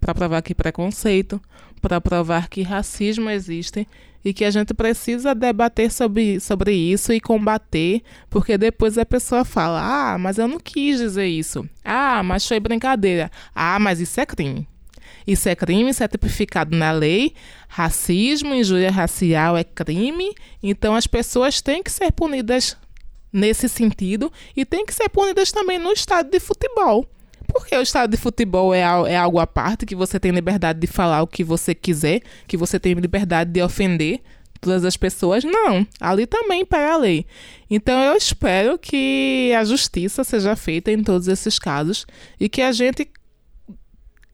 S6: Para provar que preconceito, para provar que racismo existe e que a gente precisa debater sobre, sobre isso e combater, porque depois a pessoa fala: "Ah, mas eu não quis dizer isso. Ah, mas foi brincadeira. Ah, mas isso é crime." Isso é crime, isso é tipificado na lei. Racismo, injúria racial é crime. Então as pessoas têm que ser punidas nesse sentido e tem que ser punidas também no estádio de futebol. Porque o estádio de futebol é, é algo à parte, que você tem liberdade de falar o que você quiser, que você tem liberdade de ofender todas as pessoas. Não, ali também para a lei. Então eu espero que a justiça seja feita em todos esses casos e que a gente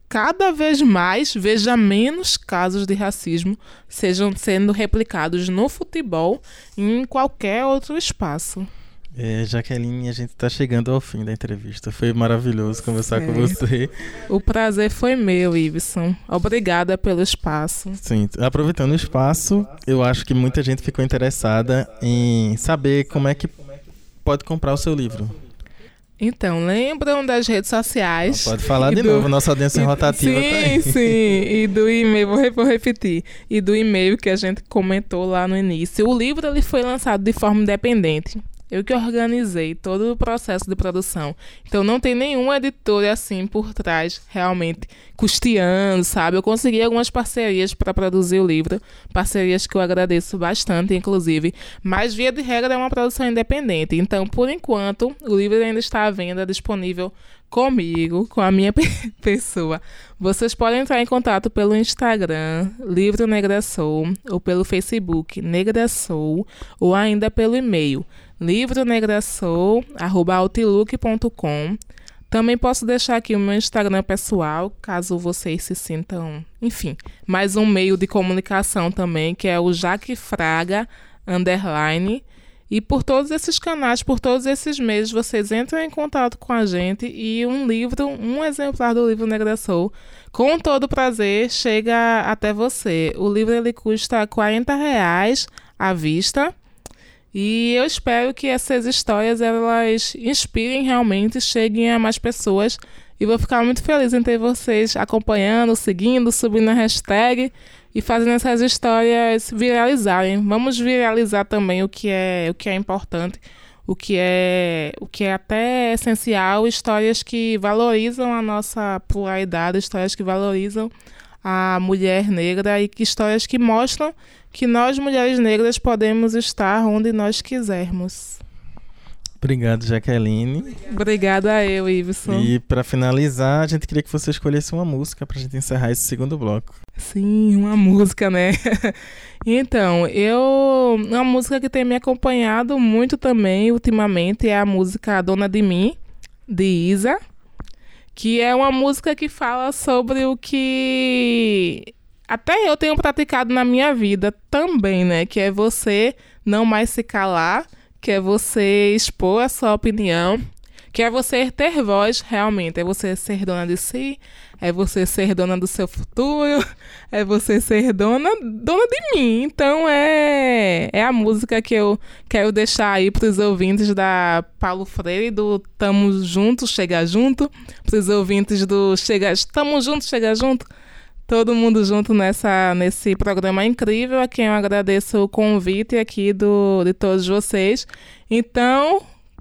S6: cada vez mais veja menos casos de racismo sejam sendo replicados no futebol e em qualquer outro espaço.
S3: É, Jaqueline, a gente está chegando ao fim da entrevista. Foi maravilhoso conversar certo. com você.
S6: O prazer foi meu, Ibson. Obrigada pelo espaço.
S3: Sim, aproveitando o espaço, eu acho que muita gente ficou interessada em saber como é que pode comprar o seu livro.
S6: Então, lembram das redes sociais.
S3: Não, pode falar de do, novo, nossa audiência e, rotativa
S6: sim,
S3: tá aí.
S6: Sim, e do e-mail, vou, vou repetir, e do e-mail que a gente comentou lá no início. O livro ele foi lançado de forma independente. Eu que organizei todo o processo de produção. Então não tem nenhum editor assim por trás, realmente, custeando, sabe? Eu consegui algumas parcerias para produzir o livro, parcerias que eu agradeço bastante, inclusive. Mas, via de regra, é uma produção independente. Então, por enquanto, o livro ainda está à venda, disponível comigo, com a minha (laughs) pessoa. Vocês podem entrar em contato pelo Instagram, Livro Negra Soul, ou pelo Facebook Negra Soul, ou ainda pelo e-mail livronegrasoul.outlook.com. Também posso deixar aqui o meu Instagram pessoal, caso vocês se sintam, enfim, mais um meio de comunicação também, que é o Jaque Fraga underline. E por todos esses canais, por todos esses meses, vocês entram em contato com a gente e um livro, um exemplar do livro Negra Soul, com todo prazer, chega até você. O livro ele custa 40 reais à vista. E eu espero que essas histórias elas inspirem realmente, cheguem a mais pessoas. E vou ficar muito feliz em ter vocês acompanhando, seguindo, subindo a hashtag e fazendo essas histórias viralizarem. Vamos viralizar também o que é, o que é importante, o que é, o que é até essencial, histórias que valorizam a nossa pluralidade, histórias que valorizam a mulher negra e que histórias que mostram que nós mulheres negras podemos estar onde nós quisermos.
S3: Obrigado, Jaqueline.
S6: Obrigada eu, Iveson.
S3: E para finalizar, a gente queria que você escolhesse uma música para a gente encerrar esse segundo bloco.
S6: Sim, uma música, né? (laughs) então, eu. Uma música que tem me acompanhado muito também ultimamente é a música Dona de Mim, de Isa. Que é uma música que fala sobre o que até eu tenho praticado na minha vida também, né? Que é você não mais se calar que é você expor a sua opinião, que é você ter voz realmente, é você ser dona de si, é você ser dona do seu futuro, (laughs) é você ser dona, dona de mim. Então é, é a música que eu quero deixar aí para os ouvintes da Paulo Freire, do Tamo Junto, Chega Junto, para os ouvintes do Chega, Tamo Junto, Chega Junto todo mundo junto nessa, nesse programa incrível, a quem eu agradeço o convite aqui do, de todos vocês. Então,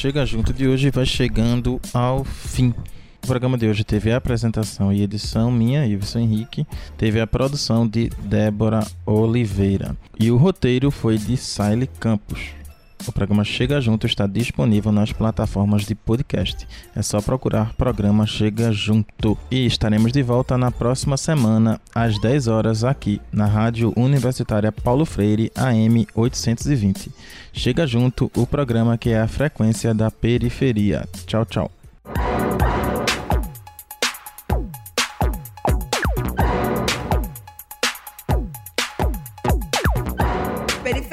S3: Chega Junto de hoje vai chegando ao fim. O programa de hoje teve a apresentação e edição minha, Iverson Henrique, teve a produção de Débora Oliveira e o roteiro foi de Siley Campos. O programa Chega Junto está disponível nas plataformas de podcast. É só procurar programa Chega Junto. E estaremos de volta na próxima semana, às 10 horas, aqui na Rádio Universitária Paulo Freire, AM 820. Chega Junto, o programa que é a frequência da periferia. Tchau, tchau.